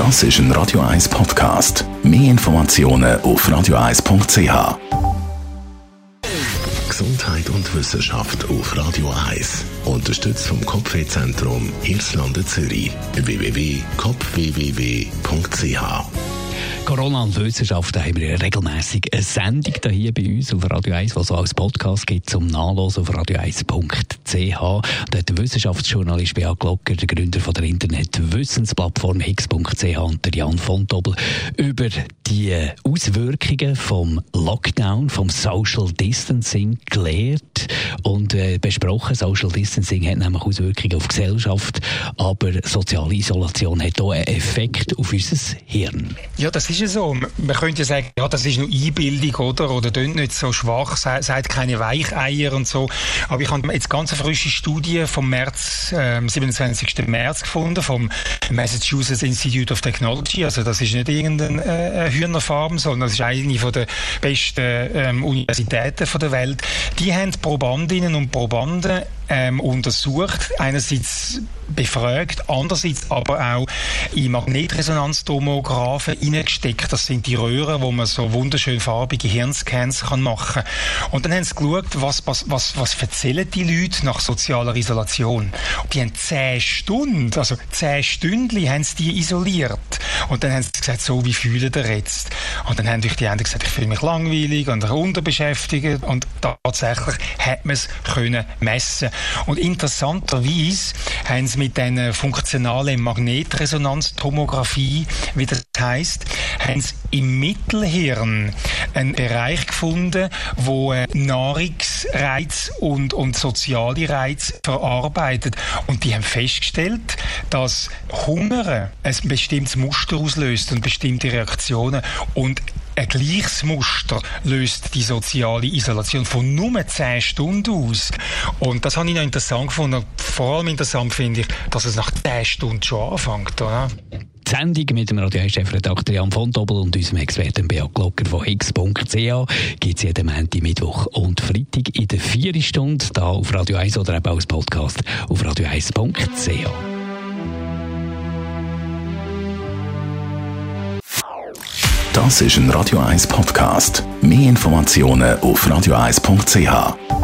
Das ist ein Radio 1 Podcast. Mehr Informationen auf radio1.ch. Gesundheit und Wissenschaft auf Radio 1. Unterstützt vom Kopfwehzentrum Irlande Zürich. www.kopfwww.ch Corona und Wissenschaft haben wir regelmäßig eine Sendung hier bei uns auf Radio 1, die es als Podcast gibt zum Nachlesen auf radio1.ch. Dort der Wissenschaftsjournalist Beat Glocker, der Gründer von der Internet-Wissensplattform higgs.ch und der Jan von Dobbel über die Auswirkungen vom Lockdown, vom Social Distancing gelehrt und äh, besprochen. Social Distancing hat nämlich Auswirkungen auf die Gesellschaft, aber soziale Isolation hat auch einen Effekt auf unser Hirn. Ja, das ist ja so. Man könnte ja sagen, ja, das ist nur Einbildung, oder? Oder tönt nicht so schwach, seid keine Weicheier und so. Aber ich habe jetzt ganz frische Studie vom März, äh, 27. März gefunden, vom Massachusetts Institute of Technology. Also das ist nicht irgendeine äh, Hühnerfarm, sondern das ist eine von der besten ähm, Universitäten von der Welt. Die haben Probandinnen und Probanden ähm, untersucht, einerseits befragt, andererseits aber auch in Magnetresonanztomographen hineingesteckt. Das sind die Röhren, wo man so wunderschön farbige Hirnscans kann machen Und dann haben sie geschaut, was, was, was, was erzählen die Leute nach sozialer Isolation. Die haben zehn Stunden, also zehn Stündchen haben sie die isoliert. Und dann haben sie gesagt, so, wie fühlen ihr jetzt? Und dann haben die einen gesagt, ich fühle mich langweilig und unterbeschäftigt. Und tatsächlich hat man es können messen. Und interessanterweise haben sie mit einer funktionalen Magnetresonanztomographie, wie das heißt, haben sie im Mittelhirn einen Bereich gefunden, wo äh, Nahrungsreiz und, und soziale Reiz verarbeitet. Und die haben festgestellt, dass Hunger ein bestimmtes Muster auslöst und bestimmte Reaktionen. Und ein gleiches Muster löst die soziale Isolation von nur 10 Stunden aus. Und das habe ich noch interessant gefunden. Vor allem interessant finde ich, dass es nach 10 Stunden schon anfängt. Oder? Die Sendung mit dem Radio chefredakteur Jan von Dobbel und unserem Experten Beat Glocker von x.ch gibt es jeden Montag, Mittwoch und Freitag in der 4 Stunde da auf Radio 1 oder eben als Podcast auf radio1.ch. Das ist ein Radio 1 Podcast. Mehr Informationen auf radio1.ch.